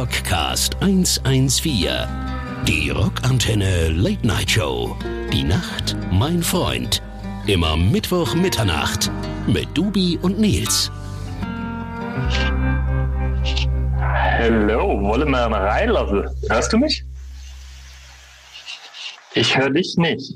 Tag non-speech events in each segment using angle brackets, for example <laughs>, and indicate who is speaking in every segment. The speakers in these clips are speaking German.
Speaker 1: Rockcast 114. Die Rockantenne Late Night Show. Die Nacht, mein Freund. Immer Mittwoch Mitternacht mit Dubi und Nils.
Speaker 2: Hallo, wollen wir mal reinlassen? Hörst du mich? Ich höre dich nicht.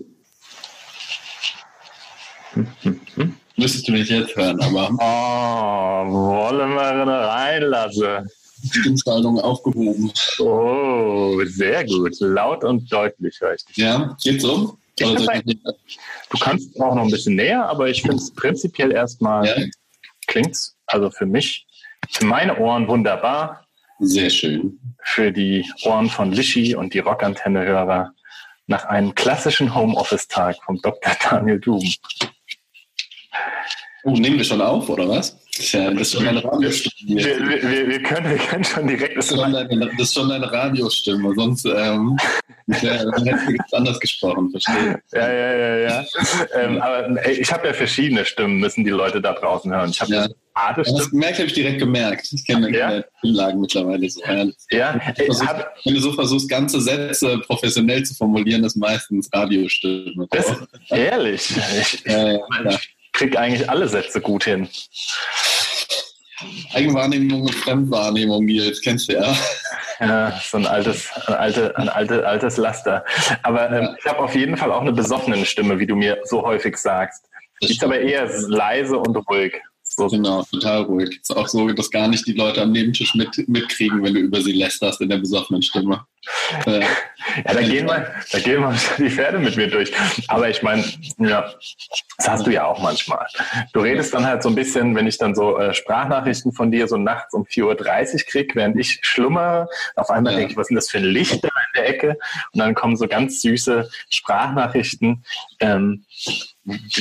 Speaker 3: Müsstest du mich jetzt hören, aber
Speaker 2: Oh, wollen wir reinlassen?
Speaker 3: Stimmschaltung aufgehoben.
Speaker 2: Oh, sehr gut. Laut und deutlich höre ich dich.
Speaker 3: Ja, um? Soll
Speaker 2: perfekt.
Speaker 3: ich-
Speaker 2: Du kannst auch noch ein bisschen näher, aber ich finde es prinzipiell erstmal
Speaker 3: Ja.
Speaker 2: klingt's, also für mich, für meine Ohren wunderbar,
Speaker 3: Sehr schön.
Speaker 2: für die Ohren von Lischi und die Rockantenne-Hörer nach einem klassischen Homeoffice-Tag vom Dr. Daniel Doom.
Speaker 3: Oh, nehmen wir schon auf, oder was? Das ist, ja, das ist schon eine Radiostimme.
Speaker 2: Wir, wir, wir, können, wir können schon direkt.
Speaker 3: Das ist schon deine, das ist schon deine Radiostimme, sonst ähm, <laughs> ja, hättest du anders gesprochen, verstehe.
Speaker 2: Ja, ja, ja, ja. ähm, aber ey, ich habe ja verschiedene Stimmen, müssen die Leute da draußen hören. Ich habe
Speaker 3: Ja. Das gemerkt habe ich direkt gemerkt. Ich kenne
Speaker 2: Ja?
Speaker 3: Stimmlagen mittlerweile so. Ja,
Speaker 2: ey,
Speaker 3: Versuch-
Speaker 2: hab,
Speaker 3: Wenn du so versuchst, ganze Sätze professionell zu formulieren, ist meistens Radiostimme.
Speaker 2: das, ehrlich. Ich,
Speaker 3: ja, ja.
Speaker 2: ich krieg eigentlich alle Sätze gut hin.
Speaker 3: Eigenwahrnehmung und Fremdwahrnehmung, Nils, kennst du ja.
Speaker 2: Ja, so ein altes, ein alte, ein alte, altes Laster. Aber ähm,
Speaker 3: Ja.
Speaker 2: ich habe auf jeden Fall auch eine besoffene Stimme, wie du mir so häufig sagst. Die ist aber eher leise und ruhig. So,
Speaker 3: Genau, total ruhig. Ist auch so, dass gar nicht die Leute am Nebentisch mit, mitkriegen, wenn du über sie lästerst in der besoffenen Stimme.
Speaker 2: Ja, da gehen wir, da gehen wir die Pferde mit mir durch. Aber ich meine, ja, das hast du ja auch manchmal. Du redest dann halt so ein bisschen, wenn ich dann so äh, Sprachnachrichten von dir so nachts um 4.30 Uhr krieg, während ich schlummere. Auf einmal
Speaker 3: Ja.
Speaker 2: denke ich, was ist denn das für ein Licht da in der Ecke? Und dann kommen so ganz süße Sprachnachrichten, ähm,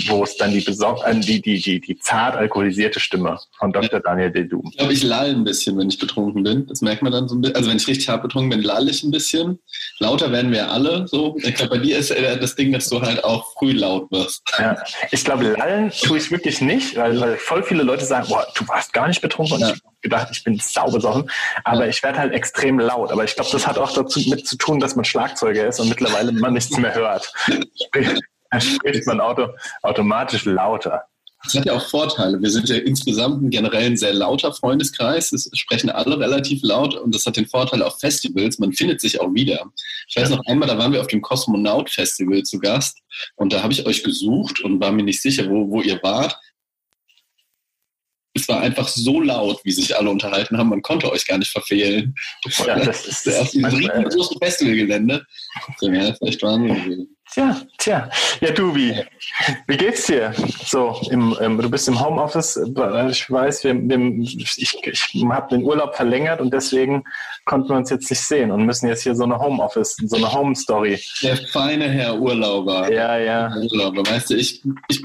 Speaker 2: wo es dann die, besor- äh, die, die, die, die zart alkoholisierte Stimme von Dr. Daniel Dedum.
Speaker 3: ich glaube, ich lall ein bisschen, wenn ich betrunken bin. Das merkt man dann so ein bisschen. Also wenn ich richtig hart betrunken bin, lall ich ein bisschen. Lauter werden wir alle so. Ich glaube, bei dir ist äh, das Ding, dass du halt auch früh laut wirst.
Speaker 2: Ja, ich glaube, lallen tue ich wirklich nicht, weil, weil voll viele Leute sagen, boah, du warst gar nicht betrunken und
Speaker 3: Ja.
Speaker 2: ich habe gedacht, ich bin saubesoffen. Aber
Speaker 3: Ja.
Speaker 2: ich werde halt extrem laut. Aber ich glaube, das hat auch dazu mit zu tun, dass man Schlagzeuger ist und mittlerweile man nichts mehr hört. Dann spricht man auto, automatisch lauter.
Speaker 3: Das hat ja auch Vorteile. Wir sind ja insgesamt ein generell ein sehr lauter Freundeskreis. Es sprechen alle relativ laut und das hat den Vorteil auf Festivals. Man findet sich auch wieder. Ich weiß noch einmal, da waren wir auf dem Kosmonaut Festival zu Gast und da habe ich euch gesucht und war mir nicht sicher, wo, wo ihr wart. Es war einfach so laut, wie sich alle unterhalten haben, man konnte euch gar nicht verfehlen.
Speaker 2: Ja, das ist <laughs>
Speaker 3: auf diesem riesengroßen Festivalgelände. Ja, das ist echt Wahnsinn.
Speaker 2: Tja, tja. Ja, du, wie, wie geht's dir? So, im, im, du bist im Homeoffice. Ich weiß, wir, wir, ich, ich habe den Urlaub verlängert und deswegen konnten wir uns jetzt nicht sehen und müssen jetzt hier so eine Homeoffice, so eine Home-Story.
Speaker 3: Der feine Herr Urlauber.
Speaker 2: Ja, ja.
Speaker 3: Urlauber, weißt du, ich, ich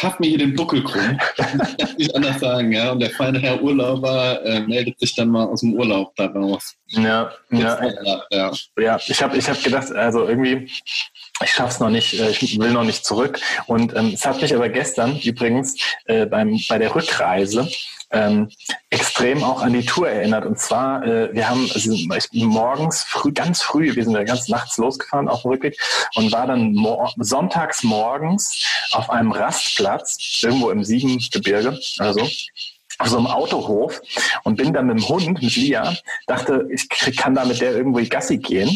Speaker 3: schaff mir hier den Buckel krumm. <laughs> Ich kann nicht anders sagen, ja. Und der feine Herr Urlauber äh, meldet sich dann mal aus dem Urlaub da raus.
Speaker 2: Ja, ja,
Speaker 3: ja, ja.
Speaker 2: ja. Ich habe ich hab gedacht, also irgendwie, ich schaff's noch nicht, äh, ich will noch nicht zurück. Und ähm, es hat mich aber gestern übrigens äh, beim, bei der Rückreise ähm, extrem auch an die Tour erinnert. Und zwar, äh, wir haben also morgens früh, ganz früh, wir sind ja ganz nachts losgefahren auf dem Rückweg und war dann mor sonntags morgens auf einem Rastplatz irgendwo im Siebengebirge oder so einem Autohof und bin dann mit dem Hund, mit Lia, dachte, ich kann da mit der irgendwie Gassi gehen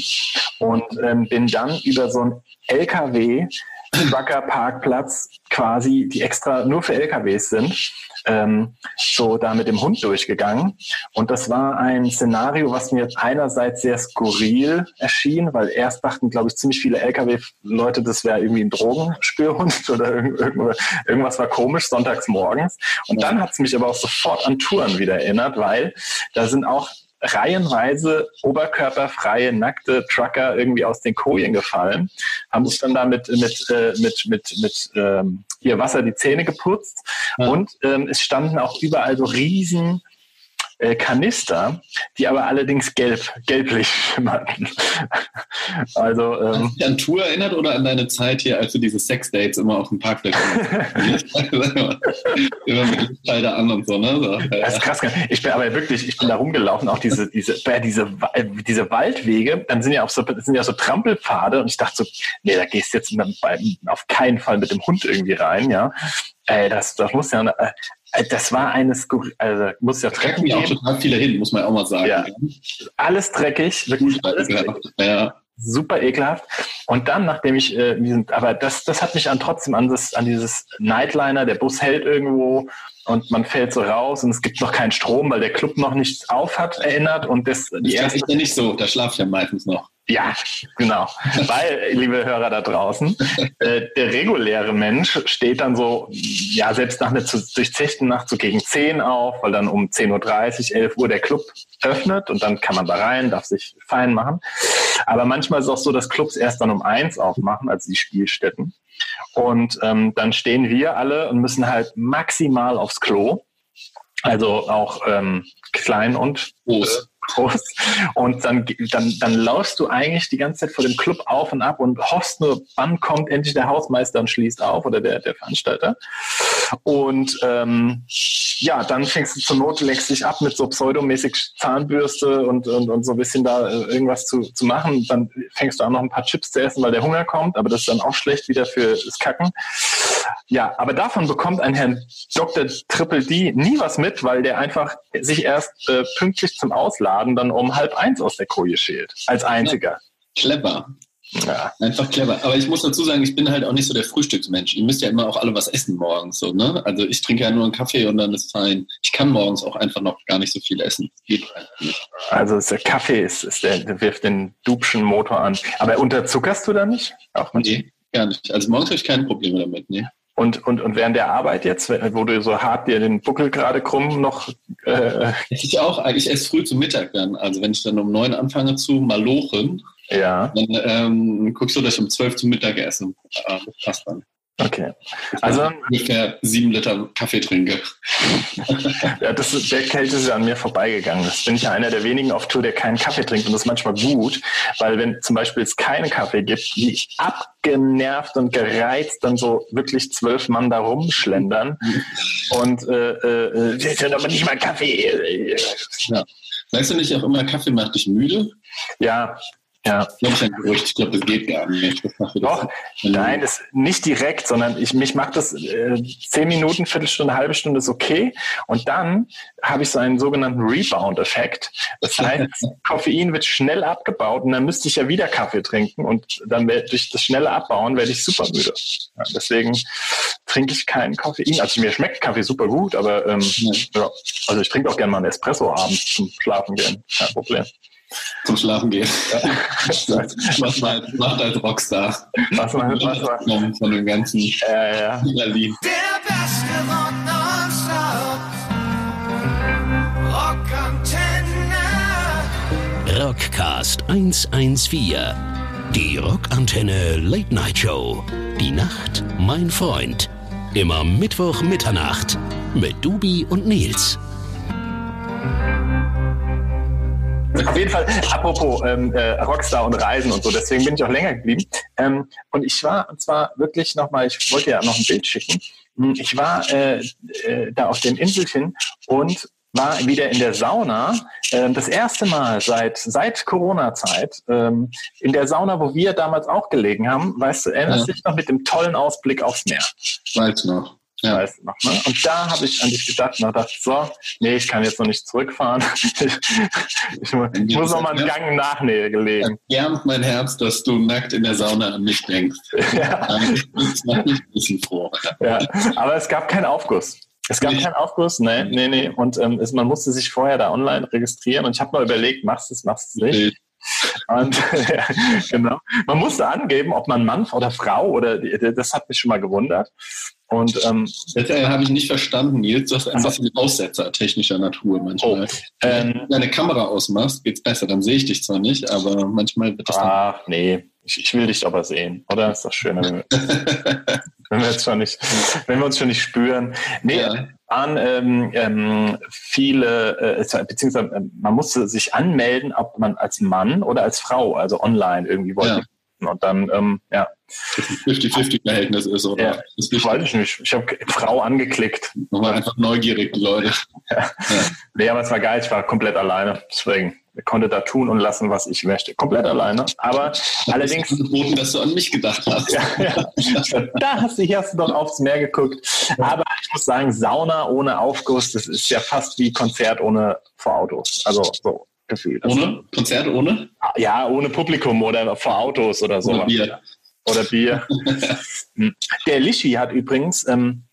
Speaker 2: und ähm, bin dann über so einen LKW Trucker-Parkplatz quasi, die extra nur für LKWs sind, ähm, so da mit dem Hund durchgegangen. Und das war ein Szenario, was mir einerseits sehr skurril erschien, weil erst dachten, glaube ich, ziemlich viele LKW-Leute, das wäre irgendwie ein Drogenspürhund <laughs> oder irgend- irgend- irgendwas war komisch, sonntags morgens. Und dann hat es mich aber auch sofort an Touren wieder erinnert, weil da sind auch reihenweise oberkörperfreie, nackte Trucker irgendwie aus den Kojen gefallen, haben sich dann da mit, mit, äh, mit, mit, mit ähm, ihr Wasser die Zähne geputzt
Speaker 3: Ja.
Speaker 2: und ähm, es standen auch überall so riesen äh, Kanister, die aber allerdings gelb, gelblich schimmerten. <laughs> also ähm,
Speaker 3: Hast du dich an Tour erinnert oder an deine Zeit hier, als du diese Sexdates immer auf dem Parkplatz <laughs> immer mit dem Schalter an und so, ne? So,
Speaker 2: Das ist krass. Ich bin aber wirklich, ich bin da rumgelaufen, auch diese, diese, äh, diese, äh, diese Waldwege, dann sind ja auch so, sind ja so Trampelpfade und ich dachte so, nee, da gehst du jetzt bei, auf keinen Fall mit dem Hund irgendwie rein, ja. Ey, das, das muss ja, äh, das war eines, also muss ja
Speaker 3: trecken
Speaker 2: Treppen
Speaker 3: ja auch total viele hin, muss man auch mal sagen.
Speaker 2: Ja. Alles dreckig, wirklich alles dreckig
Speaker 3: ja.
Speaker 2: super ekelhaft. Und dann, nachdem ich, äh, aber das, das hat mich an trotzdem an das, an dieses Nightliner, der Bus hält irgendwo und man fällt so raus und es gibt noch keinen Strom, weil der Club noch nichts auf hat, erinnert. Und das, die
Speaker 3: Das
Speaker 2: erste
Speaker 3: ist ja nicht so, da schlafe ich ja meistens noch.
Speaker 2: Ja, genau. Weil, liebe Hörer da draußen, äh, der reguläre Mensch steht dann so, ja, selbst nach einer durchzechten Nacht so gegen 10 auf, weil dann um 10.30 Uhr, 11 Uhr der Club öffnet und dann kann man da rein, darf sich fein machen. Aber manchmal ist es auch so, dass Clubs erst dann um 1 aufmachen, also die Spielstätten. Und ähm, dann stehen wir alle und müssen halt maximal aufs Klo. Also auch ähm, klein und
Speaker 3: Groß.
Speaker 2: Groß. Und dann, dann, dann lauschst du eigentlich die ganze Zeit vor dem Club auf und ab und hoffst nur, wann kommt endlich der Hausmeister und schließt auf oder der, der Veranstalter. Und ähm, ja, dann fängst du zur Not, leckst dich ab mit so pseudomäßig Zahnbürste und, und, und so ein bisschen da äh, irgendwas zu, zu machen. Dann fängst du an, noch ein paar Chips zu essen, weil der Hunger kommt, aber das ist dann auch schlecht wieder für das Kacken. Ja, aber davon bekommt ein Herrn Dr. Triple D nie was mit, weil der einfach sich erst äh, pünktlich zum Ausladen dann um halb eins aus der Koje schält. Als einziger.
Speaker 3: Clever.
Speaker 2: Ja.
Speaker 3: Einfach clever. Aber ich muss dazu sagen, ich bin halt auch nicht so der Frühstücksmensch. Ihr müsst ja immer auch alle was essen morgens, so, ne? Also ich trinke ja nur einen Kaffee und dann ist fein. Ich kann morgens auch einfach noch gar nicht so viel essen. Geht einfach nicht.
Speaker 2: Also der Kaffee ist, ist der, der wirft den Dubschen Motor an. Aber unterzuckerst du da nicht? Auch nicht.
Speaker 3: Nee, gar nicht. Also morgens habe ich keine Probleme damit, nee.
Speaker 2: Und, und, und während der Arbeit jetzt, wo du so hart dir den Buckel gerade krumm noch äh,
Speaker 3: Ich auch, ich esse früh zu Mittag dann. Also wenn ich dann um neun anfange zu malochen,
Speaker 2: ja,
Speaker 3: dann ähm, guckst du, dass ich um zwölf zu Mittag esse. Das passt dann.
Speaker 2: Okay. Also
Speaker 3: ungefähr sieben Liter Kaffee trinke. <laughs>
Speaker 2: Ja, das ist, der Kälte ist ja an mir vorbeigegangen. Das bin ich ja einer der wenigen auf Tour, der keinen Kaffee trinkt. Und das ist manchmal gut, weil wenn zum Beispiel es keinen Kaffee gibt, wie abgenervt und gereizt dann so wirklich zwölf Mann da rumschlendern. Und äh, äh, wir sind aber nicht mal Kaffee.
Speaker 3: Weißt du nicht auch immer, Kaffee macht dich müde?
Speaker 2: Ja, ja.
Speaker 3: Ich glaube, ich. Ich glaube, das geht gar nicht.
Speaker 2: Doch, nein, das nicht direkt, sondern ich, mich macht das äh, zehn Minuten, Viertelstunde, halbe Stunde ist okay. Und dann habe ich so einen sogenannten Rebound-Effekt. Das <laughs> heißt, Koffein wird schnell abgebaut und dann müsste ich ja wieder Kaffee trinken und dann werd, durch das schnelle Abbauen werde ich super müde. Ja, deswegen trinke ich keinen Koffein. Also mir schmeckt Kaffee super gut, aber ähm, ja, also ich trinke auch gerne mal einen Espresso abends zum Schlafen gehen. Kein Problem.
Speaker 3: Zum Schlafen gehen.
Speaker 2: Ja.
Speaker 3: Was man halt macht als Rockstar.
Speaker 2: Was man, was man,
Speaker 3: Von, dem ganzen
Speaker 2: äh, ja.
Speaker 3: Berlin.
Speaker 4: Der beste Rock nonstop. Rockantenne.
Speaker 1: Rockcast 114. Die Rockantenne Late Night Show. Die Nacht, mein Freund. Immer Mittwoch Mitternacht mit Dubi und Nils.
Speaker 2: Auf jeden Fall, apropos ähm, äh, Rockstar und Reisen und so, deswegen bin ich auch länger geblieben. Ähm, und ich war, und zwar wirklich nochmal, ich wollte ja noch ein Bild schicken. Hm, Ich war äh, äh, da auf dem Inselchen und war wieder in der Sauna. Äh, das erste Mal seit, seit Corona-Zeit. Ähm, in der Sauna, wo wir damals auch gelegen haben. Weißt du, erinnerst du dich noch mit dem tollen Ausblick aufs Meer?
Speaker 3: Weiß noch. Ja.
Speaker 2: Weißt du noch, ne? Und da habe ich an dich gedacht und dachte, so, nee, ich kann jetzt noch nicht zurückfahren. <laughs> ich, ich muss noch mal einen Gang nachlegen.
Speaker 3: Gern mein Herz, dass du nackt in der Sauna an mich denkst. <laughs>
Speaker 2: Ja,
Speaker 3: Das macht mich ein bisschen froh.
Speaker 2: ja. Aber es gab keinen Aufguss. Es gab
Speaker 3: Nicht?
Speaker 2: keinen Aufguss, nee, nee, nee. Und ähm, es, man musste sich vorher da online registrieren. Und ich habe mal überlegt, machst du es, machst du es nicht. Und <laughs> ja, genau. Man musste angeben, ob man Mann oder Frau oder das hat mich schon mal gewundert. Und ähm,
Speaker 3: Das äh, habe ich nicht verstanden, Nils. Du hast ein
Speaker 2: Ach
Speaker 3: bisschen Aussetzer technischer Natur manchmal.
Speaker 2: Oh, ähm,
Speaker 3: Wenn du deine Kamera ausmachst, geht's besser. Dann sehe ich dich zwar nicht, aber manchmal wird das dann.
Speaker 2: ach nee, ich, ich will dich aber sehen, oder? Ist doch schön, wenn wir, <laughs> wenn wir jetzt schon nicht, wenn wir uns schon nicht spüren. Nee,
Speaker 3: Ja.
Speaker 2: Waren ähm, ähm, viele, äh, beziehungsweise äh, man musste sich anmelden, ob man als Mann oder als Frau, also online irgendwie wollte. Ja. Und dann, ähm, ja.
Speaker 3: 50-50-Verhältnis ist, oder?
Speaker 2: Ja, das weiß ich nicht. Ich habe Frau angeklickt.
Speaker 3: Nochmal einfach neugierig, die Leute.
Speaker 2: ja. ja. Nee, aber es war geil, ich war komplett alleine. Deswegen konnte da tun und lassen, was ich möchte. Komplett alleine. Aber das allerdings.
Speaker 3: Geboten, dass du an mich gedacht hast. ja,
Speaker 2: ja. Da hast du, hier hast du doch aufs Meer geguckt. Aber ich muss sagen, Sauna ohne Aufguss, das ist ja fast wie Konzert ohne vor Autos. Also so gefühlt.
Speaker 3: Ohne? Konzert ohne?
Speaker 2: Ja, ohne Publikum oder vor Autos oder so.
Speaker 3: Oder Bier.
Speaker 2: Oder Bier. <laughs> Der Lischi hat übrigens. Ähm,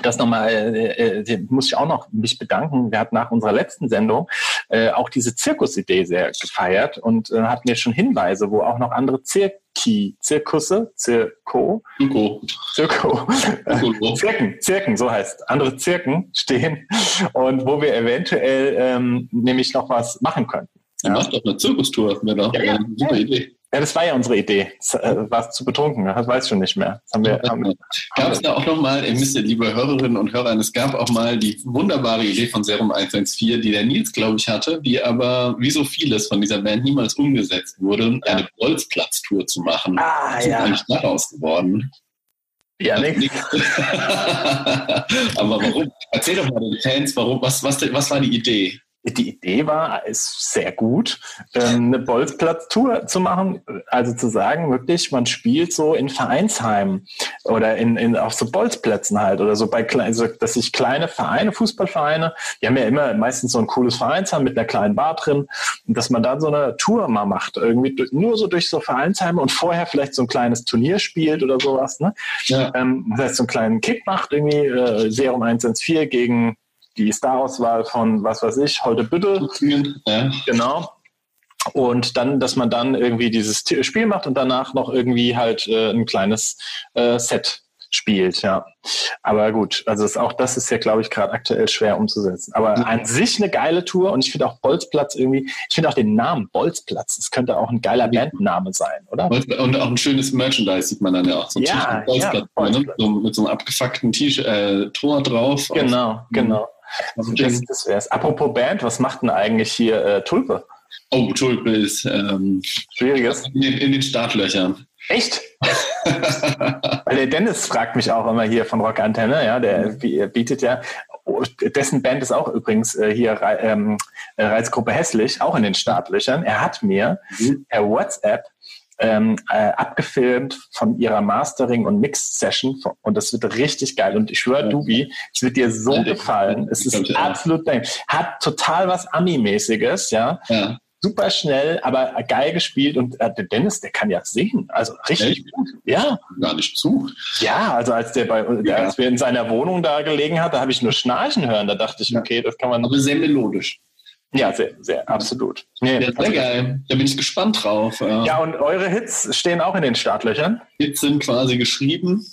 Speaker 2: das nochmal, äh, äh, muss ich auch noch mich bedanken. Der hat nach unserer letzten Sendung äh, auch diese Zirkusidee sehr gefeiert und äh, hat mir schon Hinweise, wo auch noch andere Zirki, Zirkusse, Zirko,
Speaker 3: Zirko,
Speaker 2: Zirko, <laughs> Zirken, Zirken, so heißt, andere Zirken stehen und wo wir eventuell ähm, nämlich noch was machen könnten.
Speaker 3: Ja. Macht doch eine Zirkustour, wäre doch ja, ja, eine super Idee.
Speaker 2: Ja, das war ja unsere Idee. Äh, war zu betrunken, das weiß ich schon nicht mehr.
Speaker 3: gab es da auch nochmal, ihr müsst ja, liebe Hörerinnen und Hörer, es gab auch mal die wunderbare Idee von Serum 114, die der Nils, glaube ich, hatte, die aber wie so vieles von dieser Band niemals umgesetzt wurde, ja. eine Bolzplatz-Tour zu machen.
Speaker 2: Ah, das ist ja.
Speaker 3: eigentlich daraus geworden.
Speaker 2: Ja, nix. <laughs>
Speaker 3: aber warum? Erzähl doch mal den Fans, warum, was, was, was war die Idee?
Speaker 2: Die Idee war, ist sehr gut, ähm, eine Bolzplatz-Tour zu machen. Also zu sagen, wirklich, man spielt so in Vereinsheimen oder in, in auf so Bolzplätzen halt oder so bei also, dass sich kleine Vereine, Fußballvereine, die haben ja immer meistens so ein cooles Vereinsheim mit einer kleinen Bar drin dass man dann so eine Tour mal macht, irgendwie nur so durch so Vereinsheime und vorher vielleicht so ein kleines Turnier spielt oder sowas. Ne? Ja. Ähm, das heißt, so einen kleinen Kick macht, irgendwie äh, Serum 114 gegen die Starauswahl von, was weiß ich, heute bitte. Ja. Genau. Und dann, dass man dann irgendwie dieses Spiel macht und danach noch irgendwie halt äh, ein kleines äh, Set spielt, ja. Aber gut, also ist auch das ist ja, glaube ich, gerade aktuell schwer umzusetzen. Aber ja. an sich eine geile Tour und ich finde auch Bolzplatz irgendwie, ich finde auch den Namen Bolzplatz, das könnte auch ein geiler Bandname sein, oder?
Speaker 3: Und auch ein schönes Merchandise sieht man dann ja auch. So ein
Speaker 2: ja, Bolzplatz, ja,
Speaker 3: ne? so, mit so einem abgefuckten T-Shirt, äh, Tor drauf.
Speaker 2: Genau, auf, genau. Also das, das wär's. Apropos Band, was macht denn eigentlich hier äh, Tulpe?
Speaker 3: Oh, Tulpe ist ähm,
Speaker 2: schwieriges.
Speaker 3: In, in, den Startlöchern.
Speaker 2: Echt? Weil der Dennis fragt mich auch immer hier von Rock Antenne, ja, der mhm. bietet ja, oh, dessen Band ist auch übrigens äh, hier ähm, Reizgruppe Hässlich, auch in den Startlöchern. Er hat mir mhm. per WhatsApp ähm, äh, abgefilmt von ihrer Mastering- und Mix-Session und das wird richtig geil. Und ich schwöre, Dubi, es wird dir so ja, gefallen. Es ist absolut, hat total was Ami-mäßiges, ja. ja. Super schnell, aber geil gespielt und äh, der Dennis, der kann ja singen, also richtig Echt? gut. Ja.
Speaker 3: Gar nicht zu.
Speaker 2: Ja, also als der bei, ja. als wir in seiner Wohnung da gelegen hat, da habe ich nur Schnarchen hören. Da dachte ich, okay, das kann man.
Speaker 3: Aber sehr melodisch.
Speaker 2: Ja, sehr, sehr, absolut.
Speaker 3: Nee, ja, sehr also, geil. Da bin ich gespannt drauf.
Speaker 2: Ja, und eure Hits stehen auch in den Startlöchern?
Speaker 3: Hits sind quasi geschrieben,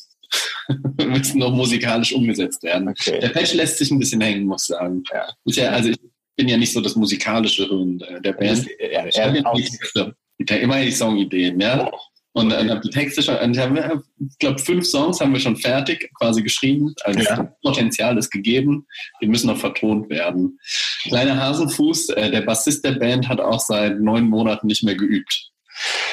Speaker 3: <laughs> müssen noch musikalisch umgesetzt werden. Okay. Der Patch lässt sich ein bisschen hängen, muss ich sagen. Ja. ja also ich bin ja nicht so das musikalische Hirn der Band. Ja, ich habe ja die Texte, immer die Songideen, ja. Und dann habe die Texte schon, ich, glaube, fünf Songs haben wir schon fertig quasi geschrieben. Also ja. Potenzial ist gegeben. Die müssen noch vertont werden. Kleiner Hasenfuß, äh, der Bassist der Band hat auch seit neun Monaten nicht mehr geübt.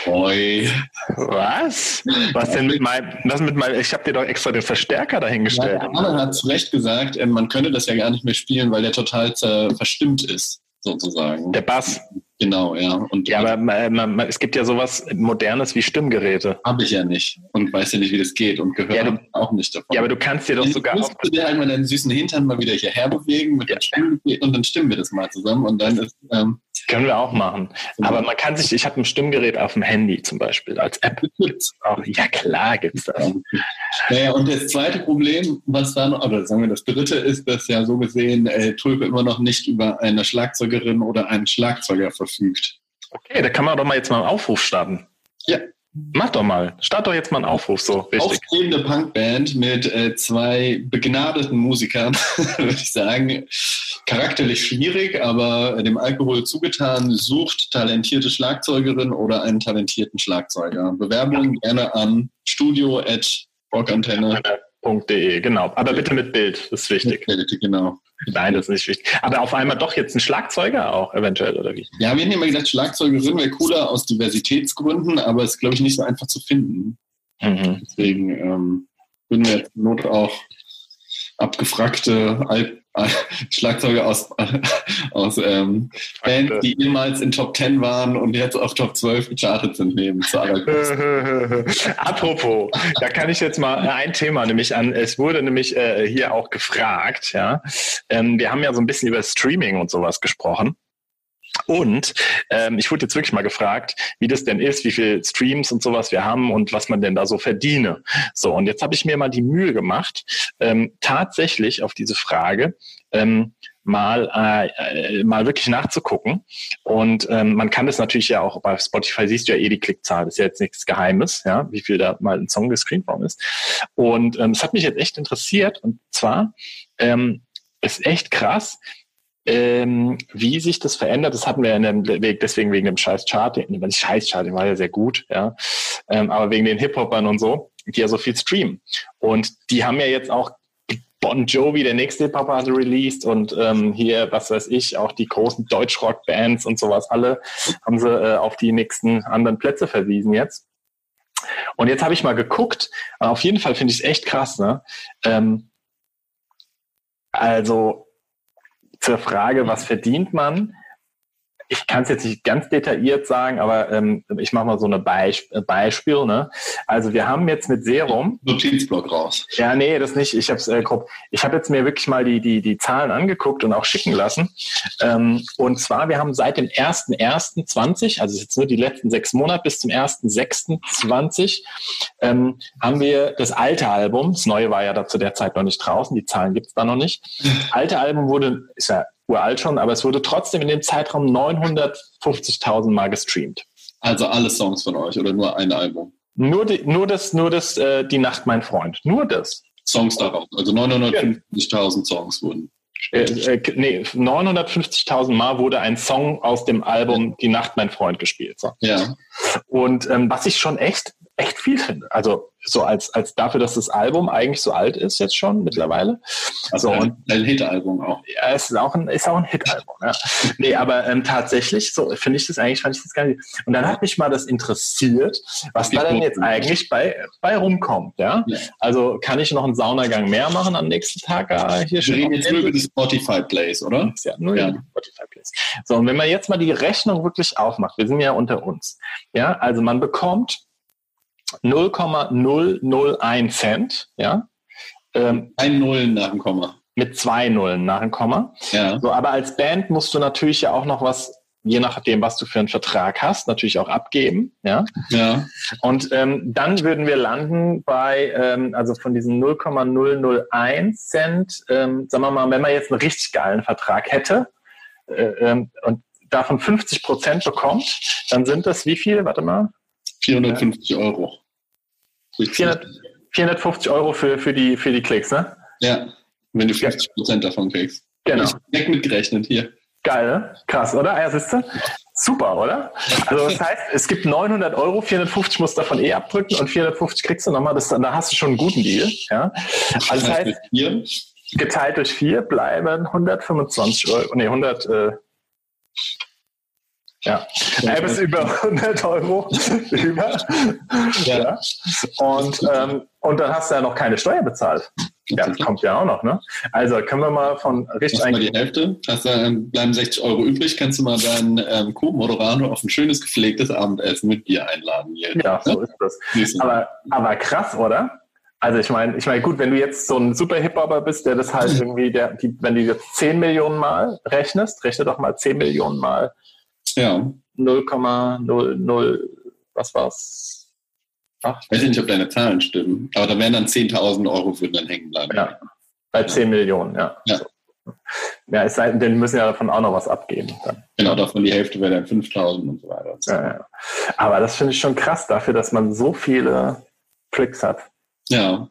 Speaker 2: Oi. Was? Was denn mit meinem, was mit meinem, ich habe dir doch extra den Verstärker dahingestellt. Ja,
Speaker 3: der hat zu Recht gesagt, äh, man könnte das ja gar nicht mehr spielen, weil der total verstimmt ist, sozusagen.
Speaker 2: Der Bass.
Speaker 3: Genau, ja.
Speaker 2: Und ja, aber man, man, es gibt ja sowas Modernes wie Stimmgeräte.
Speaker 3: Habe ich ja nicht und weiß ja nicht, wie das geht und gehöre ja, auch nicht davon.
Speaker 2: Ja, aber du kannst dir doch sogar
Speaker 3: auch... Du dir einmal deinen süßen Hintern mal wieder hierher bewegen mit ja. und dann stimmen wir das mal zusammen und dann ist... Ähm,
Speaker 2: können wir auch machen. Aber man kann sich, ich habe ein Stimmgerät auf dem Handy zum Beispiel als App. Ja klar gibt's das.
Speaker 3: Naja, und das zweite Problem, was da noch, oder sagen wir das dritte, ist, dass ja so gesehen äh, Tulpe immer noch nicht über eine Schlagzeugerin oder einen Schlagzeuger verfügt.
Speaker 2: Okay, da kann man doch mal jetzt mal einen Aufruf starten.
Speaker 3: Ja,
Speaker 2: Mach doch mal. Start doch jetzt mal einen Aufruf so.
Speaker 3: Richtig. Aufstrebende Punkband mit äh, zwei begnadeten Musikern, <laughs> würde ich sagen. Charakterlich schwierig, aber dem Alkohol zugetan, sucht talentierte Schlagzeugerin oder einen talentierten Schlagzeuger. Bewerbung ja. gerne an studio at rockantenne
Speaker 2: Schlagzeuger.de, genau. Aber bitte mit Bild, das ist wichtig.
Speaker 3: Genau.
Speaker 2: Nein, das ist nicht wichtig. Aber auf einmal doch jetzt ein Schlagzeuger auch eventuell, oder wie?
Speaker 3: Ja, wir haben immer gesagt, Schlagzeugerin wäre cooler aus Diversitätsgründen, aber ist, glaube ich, nicht so einfach zu finden.
Speaker 2: Mhm.
Speaker 3: Deswegen ähm, würden wir jetzt Not auch abgefragte Al <laughs> Schlagzeuger aus, <laughs> aus ähm, Bands, die ehemals in Top 10 waren und jetzt auf Top 12 gechartet sind, nehmen. Zu <laughs>
Speaker 2: Apropos, da kann ich jetzt mal ein Thema nämlich an. Es wurde nämlich äh, hier auch gefragt, ja. Ähm, wir haben ja so ein bisschen über Streaming und sowas gesprochen. Und ähm, ich wurde jetzt wirklich mal gefragt, wie das denn ist, wie viel Streams und sowas wir haben und was man denn da so verdiene. So, und jetzt habe ich mir mal die Mühe gemacht, ähm, tatsächlich auf diese Frage ähm, mal, äh, mal wirklich nachzugucken. Und ähm, man kann das natürlich ja auch bei Spotify siehst du ja eh die Klickzahl, das ist ja jetzt nichts Geheimes, ja, wie viel da mal ein Song gescreent worden ist. Und ähm, es hat mich jetzt echt interessiert und zwar ähm, ist echt krass, ähm, wie sich das verändert, das hatten wir in dem Weg, deswegen wegen dem scheiß Charting, weil scheiß Charting war ja sehr gut, ja, ähm, aber wegen den Hip-Hopern und so, die ja so viel streamen. Und die haben ja jetzt auch Bon Jovi, der nächste Hip-Hopper, hat released und ähm, hier, was weiß ich, auch die großen Deutschrock-Bands und sowas, alle haben sie äh, auf die nächsten anderen Plätze verwiesen jetzt. Und jetzt habe ich mal geguckt, auf jeden Fall finde ich es echt krass, ne? Ähm, also zur Frage, was verdient man? Ich kann es jetzt nicht ganz detailliert sagen, aber ähm, ich mache mal so eine Beisp äh, Beispiel. Ne? Also wir haben jetzt mit Serum.
Speaker 3: Notizblock raus.
Speaker 2: Ja, nee, das nicht. Ich habe äh, grob. Ich habe jetzt mir wirklich mal die, die, die Zahlen angeguckt und auch schicken lassen. Ähm, und zwar, wir haben seit dem 1.1.20, also jetzt nur die letzten sechs Monate bis zum 1.6.20, ähm, haben wir das alte Album, das neue war ja da zu der Zeit noch nicht draußen, die Zahlen gibt's da noch nicht. Das <laughs> alte Album wurde, ist ja uralt schon, aber es wurde trotzdem in dem Zeitraum 950.000 Mal gestreamt.
Speaker 3: Also alle Songs von euch oder nur ein Album?
Speaker 2: Nur, die, nur das, nur das, äh, die Nacht, mein Freund. Nur das.
Speaker 3: Songs darauf. Also 950.000 Songs wurden.
Speaker 2: Äh, äh, nee, 950.000 Mal wurde ein Song aus dem Album Die Nacht, mein Freund gespielt. So.
Speaker 3: Ja.
Speaker 2: Und ähm, was ich schon echt echt viel finde. Also so als, als dafür, dass das Album eigentlich so alt ist jetzt schon mittlerweile.
Speaker 3: Also so, ein, ein Hit-Album auch.
Speaker 2: Ja, es ist auch ein, ist auch ein Hit-Album. Ja. <laughs> nee, aber ähm, tatsächlich, so finde ich das eigentlich, fand ich das gar nicht. Und dann hat mich mal das interessiert, was da denn jetzt eigentlich bei, bei rumkommt. Ja? ja? Also kann ich noch einen Saunagang mehr machen am nächsten Tag? Ah, hier
Speaker 3: Wir reden jetzt nur über die Spotify Plays, oder?
Speaker 2: Ja, nur ja. Spotify Plays. So, und wenn man jetzt mal die Rechnung wirklich aufmacht, wir sind ja unter uns. Ja, also man bekommt 0,001 Cent, ja.
Speaker 3: Ähm, Ein Nullen nach dem Komma.
Speaker 2: Mit zwei Nullen nach dem Komma.
Speaker 3: Ja.
Speaker 2: So, aber als Band musst du natürlich ja auch noch was, je nachdem, was du für einen Vertrag hast, natürlich auch abgeben, ja.
Speaker 3: Ja.
Speaker 2: Und ähm, dann würden wir landen bei, ähm, also von diesen 0,001 Cent, ähm, sagen wir mal, wenn man jetzt einen richtig geilen Vertrag hätte äh, ähm, und davon 50 Prozent bekommt, dann sind das wie viel? Warte mal.
Speaker 3: 450 ja. Euro.
Speaker 2: 400, 450 Euro für, für, die, für die Klicks, ne?
Speaker 3: Ja, wenn du 50 Prozent davon kriegst.
Speaker 2: Genau.
Speaker 3: Ich direkt mitgerechnet hier.
Speaker 2: Geil, ne? Krass, oder? Ja, siehst du? Super, oder? Also das heißt, es gibt 900 Euro, 450 musst du davon eh abdrücken und 450 kriegst du nochmal, das, da hast du schon einen guten Deal. Ja? Also das heißt, geteilt durch vier bleiben 125 Euro, nee, 100, äh, ja, er ist über 100 Euro über. Ja. ja. Und, ähm, und dann hast du ja noch keine Steuer bezahlt. Ja, das kommt ja auch noch, ne? Also können wir mal von
Speaker 3: richtig mal die Hälfte, hast du, ähm, bleiben 60 Euro übrig, kannst du mal deinen ähm, Co-Moderator auf ein schönes gepflegtes Abendessen mit dir einladen.
Speaker 2: Hier, ja, so ist das. Aber, aber krass, oder? Also ich meine, ich meine, gut, wenn du jetzt so ein super Hip-Hopper bist, der das halt <laughs> irgendwie, der, die, wenn du jetzt 10 Millionen Mal rechnest, rechne doch mal 10 Millionen Mal
Speaker 3: ja.
Speaker 2: 0,00, was war's?
Speaker 3: Ach, ich weiß nicht, ob deine Zahlen stimmen, aber da wären dann 10.000 Euro würden dann hängen bleiben.
Speaker 2: Ja, bei 10 Millionen, ja.
Speaker 3: Ja,
Speaker 2: ja es sei denn, müssen ja davon auch noch was abgeben. Dann.
Speaker 3: Genau, davon die Hälfte wäre dann 5.000 und so weiter.
Speaker 2: Ja, ja. Aber das finde ich schon krass dafür, dass man so viele Klicks hat.
Speaker 3: Ja.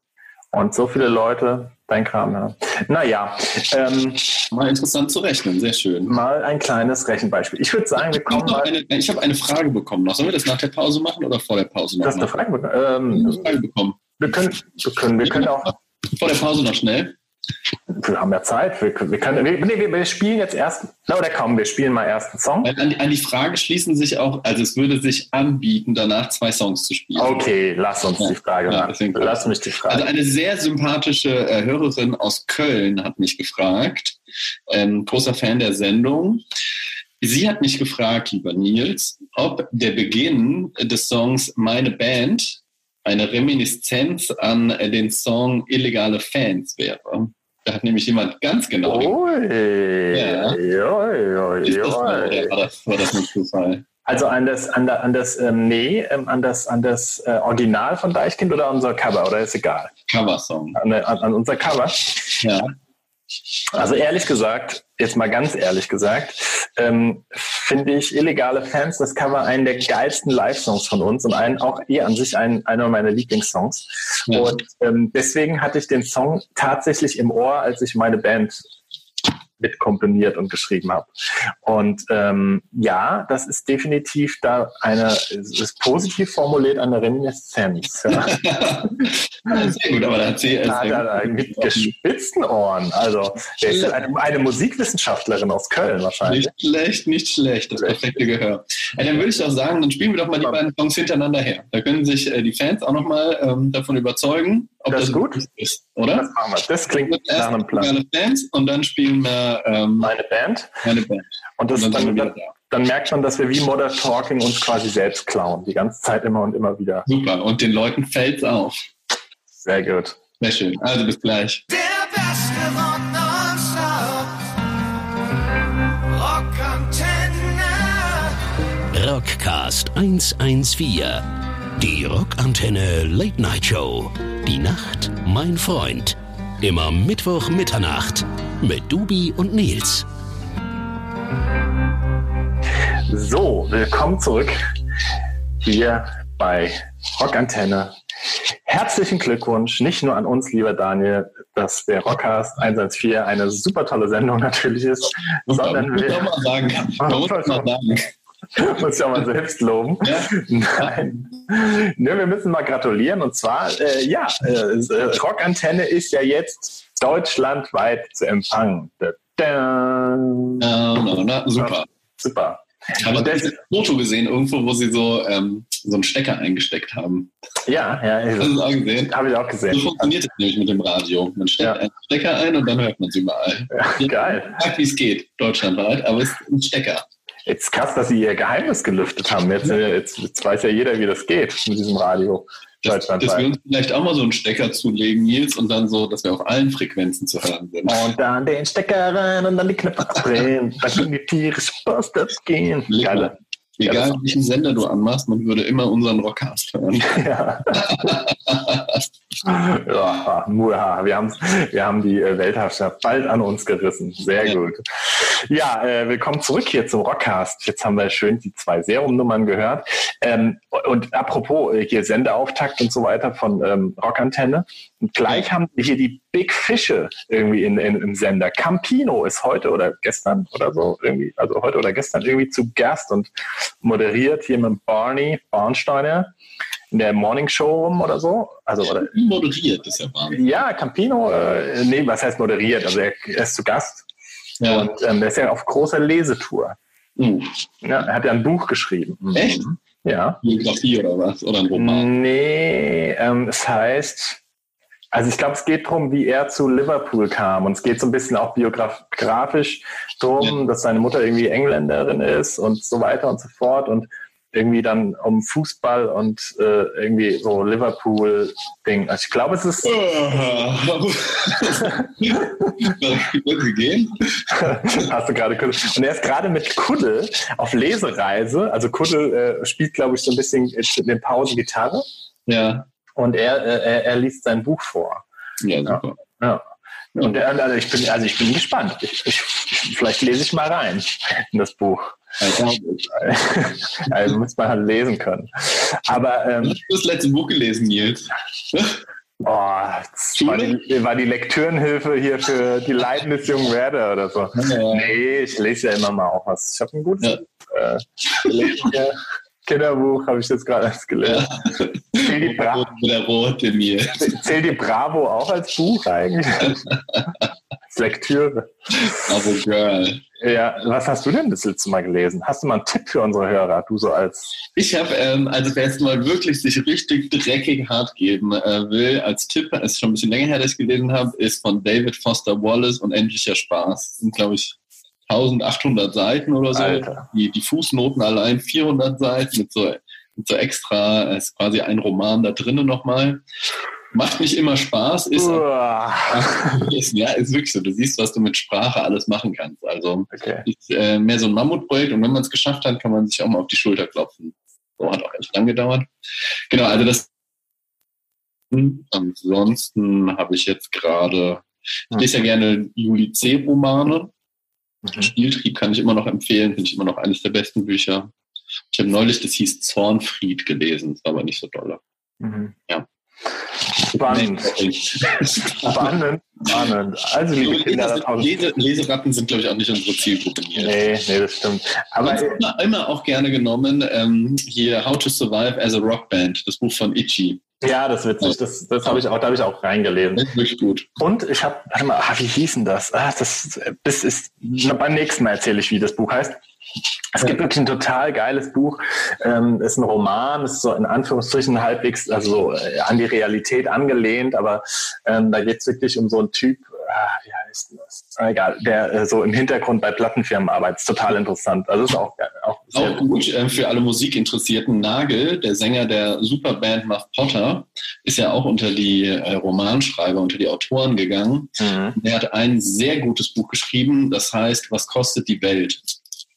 Speaker 2: Und so viele Leute Dein Kram, ja. Naja. Ähm,
Speaker 3: mal interessant zu rechnen, sehr schön.
Speaker 2: Mal ein kleines Rechenbeispiel. Ich würde sagen, wir kommen mal.
Speaker 3: Eine, ich habe eine Frage bekommen noch. Sollen wir das nach der Pause machen oder vor der Pause
Speaker 2: noch? Du hast eine Frage, ähm, eine Frage bekommen. Wir können, wir können, wir können auch.
Speaker 3: Vor der Pause noch schnell.
Speaker 2: Wir haben ja Zeit. Wir, wir, können, wir, nee, wir, spielen jetzt erst. Na, oder komm, wir spielen mal erst einen Song.
Speaker 3: An die, an die Frage schließen sich auch, also es würde sich anbieten, danach zwei Songs zu spielen.
Speaker 2: Okay, lass uns
Speaker 3: Ja.
Speaker 2: die Frage
Speaker 3: Ja,
Speaker 2: machen. Lass mich die
Speaker 3: Also
Speaker 2: Frage.
Speaker 3: eine sehr sympathische äh, Hörerin aus Köln hat mich gefragt, ähm, großer Fan der Sendung. Sie hat mich gefragt, lieber Nils, ob der Beginn des Songs Meine Band eine Reminiszenz an äh, den Song Illegale Fans wäre. Da hat nämlich jemand ganz genau.
Speaker 2: Ui,
Speaker 3: Ja. Ist das so, oder
Speaker 2: ui.
Speaker 3: war das, war das ein Zufall?
Speaker 2: Also an das, an, da- an das, ähm, nee, ähm, an das, an das äh, Original von Deichkind oder unser Cover, oder ist egal?
Speaker 3: Coversong.
Speaker 2: An, an, an unser Cover.
Speaker 3: Ja.
Speaker 2: Also ehrlich gesagt, jetzt mal ganz ehrlich gesagt, ähm, finde ich illegale Fans das Cover einen der geilsten Live-Songs von uns und einen auch eh an sich ein, einer meiner Lieblingssongs.
Speaker 3: Ja.
Speaker 2: Und ähm, deswegen hatte ich den Song tatsächlich im Ohr, als ich meine Band mit komponiert und geschrieben habe. Und ähm, ja, das ist definitiv da eine, es ist positiv formuliert eine Reminiszenz. Ja. <laughs>
Speaker 3: Sehr gut, aber da hat sie
Speaker 2: Da hat er mit <laughs> gespitzten Ohren. Also, der ist eine, eine Musikwissenschaftlerin aus Köln wahrscheinlich.
Speaker 3: Nicht schlecht, nicht schlecht, das perfekte Gehör. Ja, dann würde ich doch sagen, dann spielen wir doch mal die beiden Songs hintereinander her. Da können sich äh, die Fans auch nochmal ähm, davon überzeugen, ob
Speaker 2: Das
Speaker 3: das,
Speaker 2: ist gut.
Speaker 3: ist,
Speaker 2: Das
Speaker 3: oder?
Speaker 2: machen wir. Das klingt nach einem Plan.
Speaker 3: Illegale Fans und dann spielen wir ähm,
Speaker 2: Meine Band.
Speaker 3: meine Band.
Speaker 2: Und das,
Speaker 3: Und dann
Speaker 2: dann, dann, dann merkt man, dass wir wie Modern Talking uns quasi selbst klauen. Die ganze Zeit immer und immer wieder.
Speaker 3: Super, und den Leuten fällt's auf.
Speaker 2: Sehr gut.
Speaker 3: Sehr schön. Also bis gleich.
Speaker 4: Der beste Rock. Rockantenne.
Speaker 1: Rockcast 114. Die Rockantenne Late Night Show. Die Nacht, mein Freund. Immer Mittwoch Mitternacht mit Dubi und Nils.
Speaker 2: So, willkommen zurück hier bei Rockantenne. Herzlichen Glückwunsch, nicht nur an uns, lieber Daniel, dass der Rockcast 114 eine super tolle Sendung natürlich ist, sondern
Speaker 3: muss
Speaker 2: wir
Speaker 3: mal sagen. Man muss mal sagen. <laughs>
Speaker 2: muss ja mal selbst loben. Nein. Nö, wir müssen mal gratulieren. Und zwar, äh, ja, äh, äh, Rockantenne ist ja jetzt deutschlandweit zu empfangen. Da, da.
Speaker 3: Ja, na, na, super.
Speaker 2: Super.
Speaker 3: Ich
Speaker 2: das-
Speaker 3: habe ein Foto gesehen, irgendwo, wo sie so, ähm, so einen Stecker eingesteckt haben.
Speaker 2: Ja, ja,
Speaker 3: Hast du das auch gesehen?
Speaker 2: habe ich auch
Speaker 3: So
Speaker 2: gesehen.
Speaker 3: funktioniert es nämlich mit dem Radio. Man steckt
Speaker 2: Ja.
Speaker 3: einen Stecker ein und dann hört man es überall.
Speaker 2: Ja, geil.
Speaker 3: Ich weiß, wie es geht, deutschlandweit, aber es ist ein Stecker.
Speaker 2: Jetzt krass, dass sie ihr Geheimnis gelüftet haben. Jetzt, äh, jetzt, jetzt weiß ja jeder, wie das geht mit diesem Radio.
Speaker 3: Dass, dass wir uns vielleicht auch mal so einen Stecker zulegen, Nils, und dann so, dass wir auf allen Frequenzen zu hören sind.
Speaker 2: Und dann den Stecker rein und dann die Knöpfe drehen. Dann können die Tiere Post abgehen. Geile.
Speaker 3: Egal
Speaker 2: Ja,
Speaker 3: welchen Sender du anmachst, man würde immer unseren Rockcast hören. <laughs>
Speaker 2: Ja. <laughs> ja, muha, wir, haben, wir haben die äh, Weltherrschaft bald an uns gerissen. Sehr
Speaker 3: Ja.
Speaker 2: gut. Ja, äh, willkommen zurück hier zum Rockcast. Jetzt haben wir schön die zwei Serumnummern gehört. Ähm, und apropos äh, hier Sendeauftakt und so weiter von ähm, Rockantenne. Und gleich haben wir hier die Big Fische irgendwie in, in, im Sender. Campino ist heute oder gestern oder so irgendwie, also heute oder gestern irgendwie zu Gast und moderiert hier mit Barney Barnsteiner in der Morning Show rum oder so. Also, oder,
Speaker 3: Moderiert ist ja Wahnsinn.
Speaker 2: ja, Campino, äh, nee, was heißt moderiert? Also er, er ist zu Gast
Speaker 3: Ja.
Speaker 2: und ähm, der ist ja auf großer Lesetour.
Speaker 3: Uh,
Speaker 2: Ja, er hat ja ein Buch geschrieben. Mhm.
Speaker 3: Echt?
Speaker 2: Ja.
Speaker 3: Biografie oder was? Oder ein Roman?
Speaker 2: Nee, ähm, es heißt, also ich glaube, es geht darum, wie er zu Liverpool kam. Und es geht so ein bisschen auch biografisch darum,
Speaker 3: Ja.
Speaker 2: dass seine Mutter irgendwie Engländerin ist und so weiter und so fort. Und irgendwie dann um Fußball und äh, irgendwie so Liverpool-Ding. Also ich glaube, es ist.
Speaker 3: Gehen? <laughs>
Speaker 2: Hast du gerade Kuddel. Und er ist gerade mit Kuddel auf Lesereise. Also Kuddel äh, spielt, glaube ich, so ein bisschen in den Pausen Gitarre.
Speaker 3: Ja.
Speaker 2: Und er, äh, er, er liest sein Buch vor.
Speaker 3: Ja, super.
Speaker 2: Ja. Und er, also ich bin, also ich bin gespannt. Ich, ich, vielleicht lese ich mal rein in das Buch. <laughs> Also muss man halt lesen können. Aber ähm,
Speaker 3: Hast du das letzte Buch gelesen, Nils?
Speaker 2: oh, das war, die, war die Lektürenhilfe hier für die Leiden des jungen Werder oder so.
Speaker 3: Ja.
Speaker 2: Nee, ich lese ja immer mal auch was. Ich habe ein gutes
Speaker 3: Ja.
Speaker 2: äh, gelesen hier. Kinderbuch habe ich jetzt gerade erst gelesen. Zählt die, Bra
Speaker 3: Der rote mir.
Speaker 2: zählt die Bravo auch als Buch eigentlich? als <laughs> Lektüre.
Speaker 3: Aber Girl.
Speaker 2: Ja, was hast du denn das letzte Mal gelesen? Hast du mal einen Tipp für unsere Hörer? Du so als.
Speaker 3: Ich habe, ähm, also wer jetzt mal wirklich sich richtig dreckig hart geben äh, will, als Tipp, es ist schon ein bisschen länger her, dass ich gelesen habe, ist von David Foster Wallace Unendlicher Spaß. Das sind, glaube ich, 1800 Seiten oder so.
Speaker 2: Alter.
Speaker 3: Die, die Fußnoten allein 400 Seiten mit so, mit so extra, äh, ist quasi ein Roman da drinnen nochmal. Macht nicht immer Spaß, ist, ist, <laughs> ja, ist wirklich so. Du siehst, was du mit Sprache alles machen kannst. Also
Speaker 2: Okay.
Speaker 3: ist äh, mehr so ein Mammutprojekt und wenn man es geschafft hat, kann man sich auch mal auf die Schulter klopfen. So hat auch echt lang gedauert. Genau, also das. Ansonsten habe ich jetzt gerade, ich lese ja gerne Juli C-Romane.
Speaker 2: Mhm.
Speaker 3: Spieltrieb kann ich immer noch empfehlen, finde ich immer noch eines der besten Bücher. Ich habe neulich, das hieß Zornfried gelesen, war aber nicht so doll.
Speaker 2: Mhm.
Speaker 3: Ja.
Speaker 2: Spannend. Spannend. Spannend. Also, liebe Kinder.
Speaker 3: Lese, Leseratten sind, glaube ich, auch nicht unsere Zielgruppe hier.
Speaker 2: Nee, nee, das stimmt. Aber
Speaker 3: Aber immer, immer auch gerne genommen, ähm, hier How to Survive as a Rock Band, das Buch von Itchy.
Speaker 2: ja, das ist witzig. Das, das habe ich auch, da habe ich auch reingelesen.
Speaker 3: Wirklich gut.
Speaker 2: Und ich habe, warte mal, ah, wie hieß denn das? Ah, das, das ist, beim nächsten Mal erzähle ich, wie das Buch heißt. Es gibt wirklich ein total geiles Buch. Ähm, ist ein Roman, ist so in Anführungsstrichen halbwegs, also so äh, an die Realität angelehnt, aber ähm, da geht es wirklich um so einen Typ, ah, wie heißt denn das? Ah, egal, der äh, so im Hintergrund bei Plattenfirmen arbeitet. Ist total interessant. Also ist auch, auch
Speaker 3: Auch gut äh, für alle Musikinteressierten. Nagel, der Sänger der Superband Muff Potter, ist ja auch unter die äh, Romanschreiber, unter die Autoren gegangen.
Speaker 2: Mhm.
Speaker 3: Er hat ein sehr gutes Buch geschrieben, das heißt Was kostet die Welt?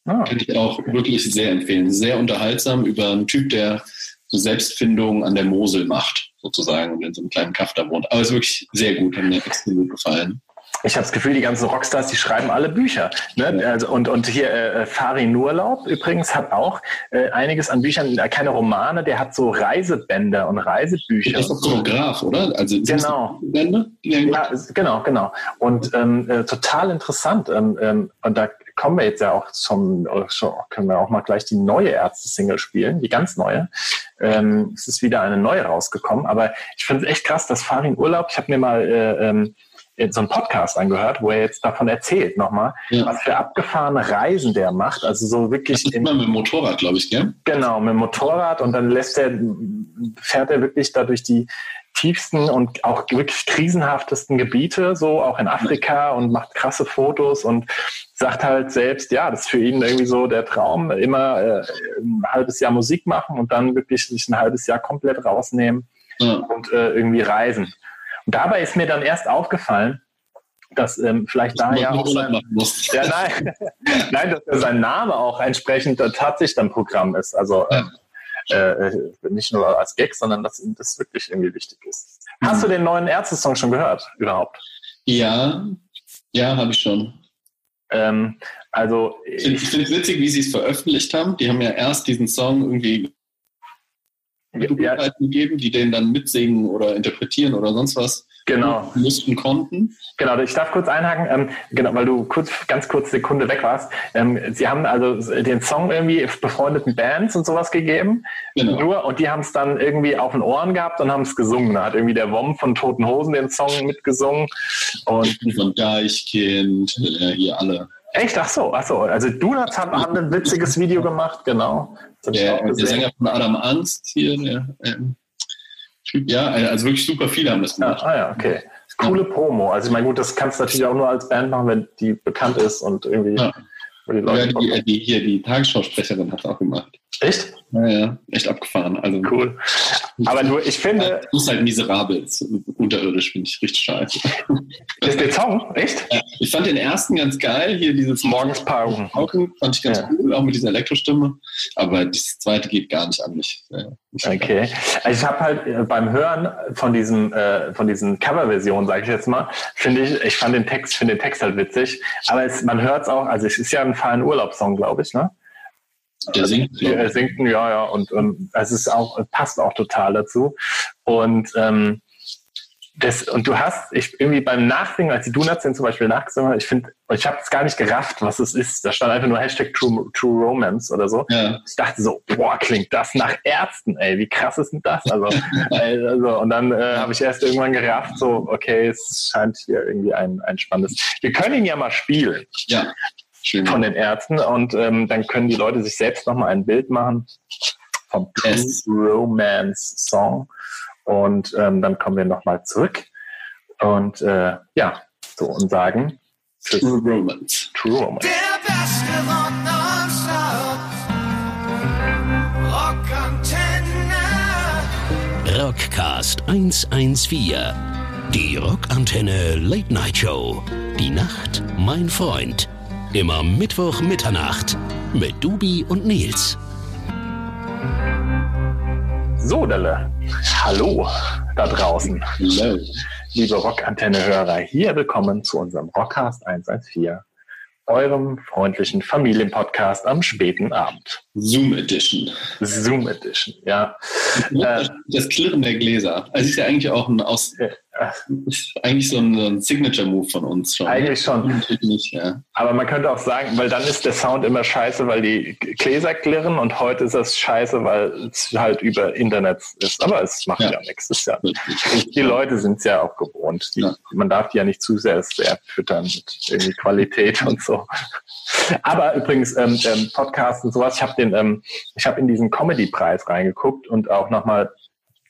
Speaker 2: Ah,
Speaker 3: Könnte ich auch wirklich sehr empfehlen. Sehr unterhaltsam über einen Typ, der so Selbstfindung an der Mosel macht, sozusagen, und in so einem kleinen Kaff da wohnt. Aber es ist wirklich sehr gut, hat mir extrem gut gefallen.
Speaker 2: ich habe das Gefühl, die ganzen Rockstars, die schreiben alle Bücher. Ne? Also, und, und hier äh, Farin Urlaub übrigens hat auch äh, einiges an Büchern, äh, keine Romane, der hat so Reisebänder und Reisebücher.
Speaker 3: Der ist auch Fotograf, oder? Also
Speaker 2: Genau.
Speaker 3: Bände,
Speaker 2: Ja, genau, genau. Und ähm, äh, total interessant. Ähm, ähm, und da kommen wir jetzt ja auch zum, können wir auch mal gleich die neue Ärzte-Single spielen, die ganz neue. Ähm, es ist wieder eine neue rausgekommen, aber ich finde es echt krass, dass Farin Urlaub, ich habe mir mal äh, ähm, so einen Podcast angehört, wo er jetzt davon erzählt nochmal,
Speaker 3: Ja.
Speaker 2: was für abgefahrene Reisen der macht. Also so wirklich
Speaker 3: Das immer mit dem Motorrad, glaube ich, gell?
Speaker 2: Genau, mit dem Motorrad und dann lässt er, fährt er wirklich da durch die tiefsten und auch wirklich krisenhaftesten Gebiete, so auch in Afrika und macht krasse Fotos und sagt halt selbst, ja, das ist für ihn irgendwie so der Traum, immer äh, ein halbes Jahr Musik machen und dann wirklich sich ein halbes Jahr komplett rausnehmen
Speaker 3: Ja.
Speaker 2: und äh, irgendwie reisen. Dabei ist mir dann erst aufgefallen, dass ähm, vielleicht da ja auch sein, ja, nein, <laughs> nein, dass sein Name auch entsprechend äh, tatsächlich dann Programm ist. Also
Speaker 3: Ja.
Speaker 2: äh, äh, nicht nur als Gag, sondern dass ihm das wirklich irgendwie wichtig ist. Hast du den neuen Ärzte-Song schon gehört überhaupt?
Speaker 3: Ja, ja, habe ich schon.
Speaker 2: Ähm, also
Speaker 3: Ich finde es witzig, wie sie es veröffentlicht haben. Die haben ja erst diesen Song irgendwie
Speaker 2: ja,
Speaker 3: Möglichkeiten gegeben, die den dann mitsingen oder interpretieren oder sonst was
Speaker 2: genau.
Speaker 3: mussten, konnten.
Speaker 2: Genau, ich darf kurz einhaken, ähm, genau, weil du kurz, ganz kurz Sekunde weg warst. Ähm, sie haben also den Song irgendwie befreundeten Bands und sowas gegeben.
Speaker 3: Genau.
Speaker 2: Nur, und die haben es dann irgendwie auf den Ohren gehabt und haben es gesungen. Da hat irgendwie der Wom von Toten Hosen den Song mitgesungen. Und
Speaker 3: Von Deichkind, äh, hier alle.
Speaker 2: Echt, ach so, ach so. Also Donuts haben, haben ein witziges Video gemacht, genau.
Speaker 3: Der, der. Sänger von Adam Angst hier, der ähm, Typ, ja, also wirklich super viele haben das
Speaker 2: Ja,
Speaker 3: gemacht.
Speaker 2: ah ja, okay. Coole Promo. Also ich meine, gut, das kannst du natürlich auch nur als Band machen, wenn die bekannt ist und irgendwie
Speaker 3: Ja.
Speaker 2: die
Speaker 3: Ja, die, äh, die, hier, die Tagesschausprecherin hat es auch gemacht.
Speaker 2: Echt?
Speaker 3: Ja, ja, echt abgefahren. Also,
Speaker 2: Cool. Aber nur, ich finde,
Speaker 3: Das ist halt miserabel, unterirdisch, finde ich richtig scheiße.
Speaker 2: ist der Song, echt?
Speaker 3: Ja, ich fand den ersten ganz geil, hier dieses
Speaker 2: Morgens Pauken.
Speaker 3: Pauken fand ich ganz
Speaker 2: Ja.
Speaker 3: cool, auch mit dieser Elektrostimme. Aber das zweite geht gar nicht an mich. Ja,
Speaker 2: Okay. Also ich habe halt äh, beim Hören von diesem äh, von diesen Coverversionen, sage ich jetzt mal, finde ich, ich fand den Text, finde den Text halt witzig. Aber es, man hört es auch, also es ist ja ein fallen Urlaubssong, glaube ich, ne?
Speaker 3: Der singt so.
Speaker 2: Er singt, ja, ja, und ähm, es ist auch, passt auch total dazu. Und ähm, das, und du hast, ich irgendwie beim Nachsingen, als die Donuts sind zum Beispiel nachgesungen, ich finde, ich habe es gar nicht gerafft, was es ist. Da stand einfach nur Hashtag True, True Romance oder so.
Speaker 3: Ja.
Speaker 2: Ich dachte so, boah, klingt das nach Ärzten, ey, wie krass ist denn das? Also, <laughs> also und dann äh, habe ich erst irgendwann gerafft, so, okay, es scheint hier irgendwie ein, ein spannendes. Wir können ihn ja mal spielen
Speaker 3: Ja. Schön.
Speaker 2: von den Ärzten und ähm, dann können die Leute sich selbst nochmal ein Bild machen vom True
Speaker 3: Yes.
Speaker 2: Romance Song und ähm, dann kommen wir nochmal zurück und äh, ja, so und sagen tschüss,
Speaker 3: True Romance.
Speaker 2: True Romance.
Speaker 4: Der beste Rock. Rockantenne.
Speaker 1: Rockcast 114. Die Rockantenne Late Night Show. Die Nacht, mein Freund. Immer Mittwoch Mitternacht mit Dubi und Nils.
Speaker 2: So, Delle, hallo da draußen,
Speaker 3: Hello.
Speaker 2: liebe Rockantenne-Hörer, hier willkommen zu unserem Rockcast 114, eurem freundlichen Familienpodcast am späten Abend.
Speaker 3: Zoom Edition.
Speaker 2: Zoom Edition, ja. Äh.
Speaker 3: Das Klirren der Gläser. Also ist ja eigentlich auch ein aus, eigentlich so ein, Signature-Move von uns schon.
Speaker 2: Eigentlich schon.
Speaker 3: Nicht, ja.
Speaker 2: Aber man könnte auch sagen, weil dann ist der Sound immer scheiße, weil die Gläser klirren und heute ist das scheiße, weil es halt über Internet ist. Aber es macht ja,
Speaker 3: Ja.
Speaker 2: nichts. Ist ja, die Leute sind es ja auch gewohnt. Die,
Speaker 3: Ja.
Speaker 2: Man darf die ja nicht zu sehr, sehr füttern mit irgendwie Qualität und so. Aber übrigens, ähm, ähm, Podcast und sowas, ich habe den, ähm, ich habe in diesen Comedy-Preis reingeguckt und auch nochmal,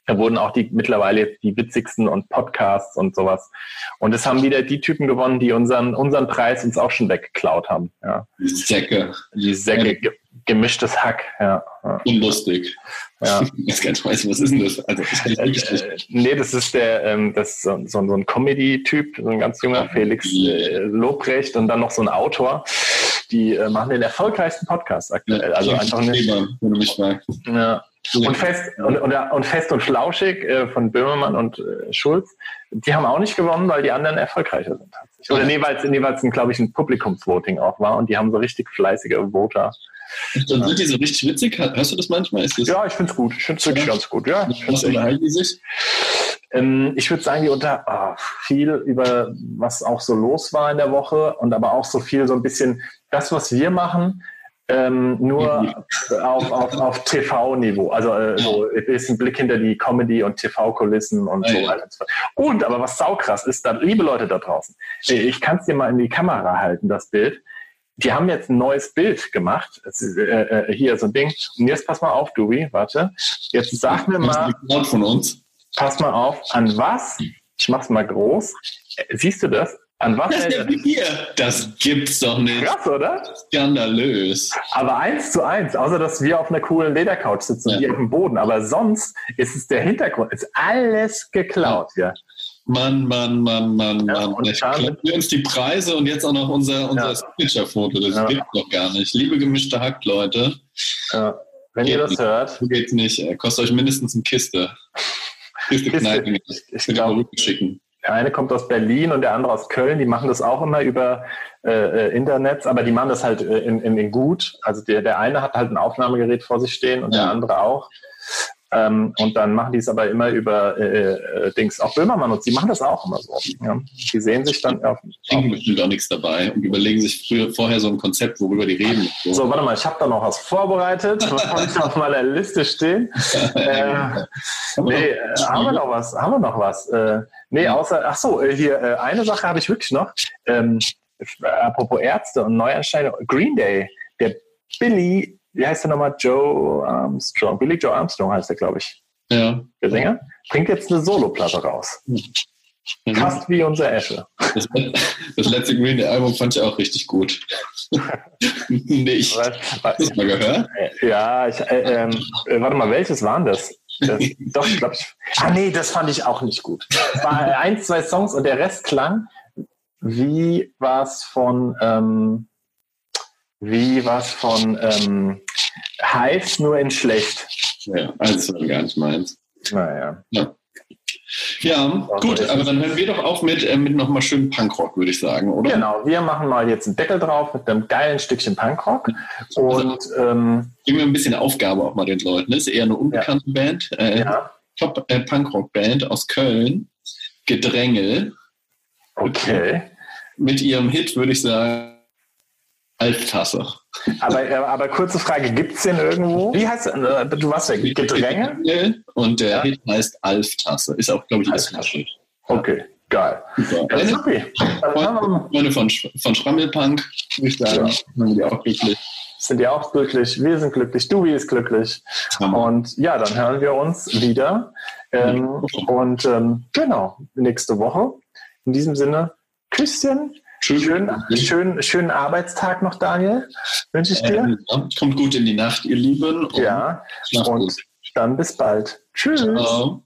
Speaker 2: da wurden auch die mittlerweile jetzt die witzigsten und Podcasts und sowas. Und es haben wieder die Typen gewonnen, die unseren, unseren Preis uns auch schon weggeklaut haben. Ja.
Speaker 3: Die Säcke.
Speaker 2: Die Säcke, ge gemischtes Hack, ja.
Speaker 3: Unlustig.
Speaker 2: ja.
Speaker 3: Ich weiß gar nicht, weiß, was ist denn das? Also, das nicht.
Speaker 2: Äh, nee, das ist der, ähm, das ist so, so, so ein Comedy-Typ, so ein ganz junger Felix äh, Lobrecht und dann noch so ein Autor. Die äh, machen den erfolgreichsten Podcast aktuell. Also einfach nicht.
Speaker 3: Lieber, wenn du mich fragst.
Speaker 2: Ja. Und fest und, und, und fest und flauschig äh, von Böhmermann und äh, Schulz, die haben auch nicht gewonnen, weil die anderen erfolgreicher sind. tatsächlich. Oder nee, weil es, nee, weil es ein, glaube ich, ein Publikumsvoting auch war und die haben so richtig fleißige Voter.
Speaker 3: Dann sind die so richtig witzig. Hörst du das manchmal? Das,
Speaker 2: Ja, ich finde es gut. Ich finde es wirklich
Speaker 3: Ja.
Speaker 2: ganz gut. Ja, ich find's echt? Ähm, ich würde sagen, die unter ah, viel über was auch so los war in der Woche und aber auch so viel so ein bisschen das, was wir machen, ähm, nur auf, auf, auf TV-Niveau. Also äh, so ein bisschen Blick hinter die Comedy- und TV-Kulissen und so
Speaker 3: ja.
Speaker 2: weiter. Und aber was saukrass ist, da, liebe Leute da draußen, äh, ich kann es dir mal in die Kamera halten, das Bild. Die haben jetzt ein neues Bild gemacht. Ist, äh, äh, hier so ein Ding. Und jetzt pass mal auf, Dewey, warte. Jetzt sag mir
Speaker 3: Das ist
Speaker 2: mal,
Speaker 3: eine Cloud von uns.
Speaker 2: Pass mal auf, an was, ich mach's mal groß, siehst du das? An was
Speaker 3: Das, ist ja wie hier. das gibt's doch nicht.
Speaker 2: Krass, oder?
Speaker 3: Skandalös.
Speaker 2: Aber eins zu eins, außer dass wir auf einer coolen Ledercouch sitzen
Speaker 3: Ja.
Speaker 2: die auf dem Boden. Aber sonst ist es der Hintergrund, ist alles geklaut hier.
Speaker 3: Mann, Mann, Mann, Mann,
Speaker 2: Ja,
Speaker 3: Mann.
Speaker 2: und
Speaker 3: Ich klauen wir uns die Preise und jetzt auch noch unser, unser
Speaker 2: Ja.
Speaker 3: Signature-Foto. Das
Speaker 2: Ja.
Speaker 3: gibt's doch gar nicht. Liebe gemischte Hack, Leute.
Speaker 2: Ja. Wenn ihr das hört,
Speaker 3: So geht's nicht. Kostet euch mindestens eine Kiste. Kiste
Speaker 2: Kiste.
Speaker 3: Kneipen.
Speaker 2: Ich
Speaker 3: Ich kann
Speaker 2: glaub-
Speaker 3: die Rücken schicken.
Speaker 2: der eine kommt aus Berlin und der andere aus Köln, die machen das auch immer über äh, äh, Internet, aber die machen das halt äh, in, in, in gut. Also der, der eine hat halt ein Aufnahmegerät vor sich stehen und der
Speaker 3: Ja.
Speaker 2: andere auch. Ähm, und dann machen die es aber immer über äh, äh, Dings. Auch Böhmermann und sie machen das auch immer so. Ja. Die sehen sich dann auf,
Speaker 3: bestimmt auch nichts dabei und überlegen sich früher, vorher so ein Konzept, worüber die reden. So.
Speaker 2: So, warte mal, ich habe da noch was vorbereitet. Was habe ich auf meiner Liste stehen? Äh, <laughs> nee, äh, haben wir noch was? Haben wir noch was? Äh, nee, außer, ach so, äh, hier, äh, eine Sache habe ich wirklich noch. Ähm, äh, apropos Ärzte und Neuansteiger. Green Day, der Billy, wie heißt der nochmal? Joe Armstrong. Billy Joe Armstrong heißt der, glaube ich,
Speaker 3: Ja.
Speaker 2: der Sänger. Bringt jetzt eine Soloplatte raus.
Speaker 3: Mhm.
Speaker 2: Fast wie unser Esche.
Speaker 3: Das, das letzte Green Day Album fand ich auch richtig gut. <laughs> nicht.
Speaker 2: Weil-
Speaker 3: Hast du das mal gehört?
Speaker 2: Ja, ich, äh, ähm, äh, warte mal, welches waren das? das <laughs> doch, ich glaube, ich. Ah, nee, das fand ich auch nicht gut. Es war ein, zwei Songs und der Rest klang wie was von, ähm, wie was von ähm, Hives nur in schlecht.
Speaker 3: Ja, also gar nicht meins.
Speaker 2: Naja.
Speaker 3: Ja, gut, aber dann hören wir doch auf mit, äh, mit nochmal schön Punkrock, würde ich sagen, oder?
Speaker 2: Genau, wir machen mal jetzt einen Deckel drauf mit einem geilen Stückchen Punkrock. Und ähm,
Speaker 3: Geben wir ein bisschen Aufgabe auch mal den Leuten. Das ist eher eine unbekannte Band. Äh,
Speaker 2: ja,
Speaker 3: Top äh, Punkrock-Band aus Köln. Gedrängel.
Speaker 2: Okay.
Speaker 3: Mit ihrem Hit würde ich sagen, Alftasse.
Speaker 2: Aber, äh, aber kurze Frage, gibt es den irgendwo? Wie heißt äh, du warst ja Gedränge?
Speaker 3: Und der
Speaker 2: Ja.
Speaker 3: Hit heißt Alftasse. Ist auch, glaube ich, das
Speaker 2: Alftasse. Okay, geil. Haben wir,
Speaker 3: Freunde von, von Schrammelpunk, ich sagen,
Speaker 2: Ja.
Speaker 3: sind die auch glücklich.
Speaker 2: sind ja auch glücklich, wir sind glücklich, Dubi ist glücklich.
Speaker 3: Hammer.
Speaker 2: Und ja, dann hören wir uns wieder. Ähm, und ähm, genau, nächste Woche. In diesem Sinne, Küsschen.
Speaker 3: Tschüss.
Speaker 2: Schön, schön, schönen Arbeitstag noch, Daniel. Wünsche ich dir.
Speaker 3: Ähm, kommt gut in die Nacht, ihr Lieben. Und
Speaker 2: ja. Und
Speaker 3: gut.
Speaker 2: dann bis bald. Tschüss.
Speaker 3: Ciao.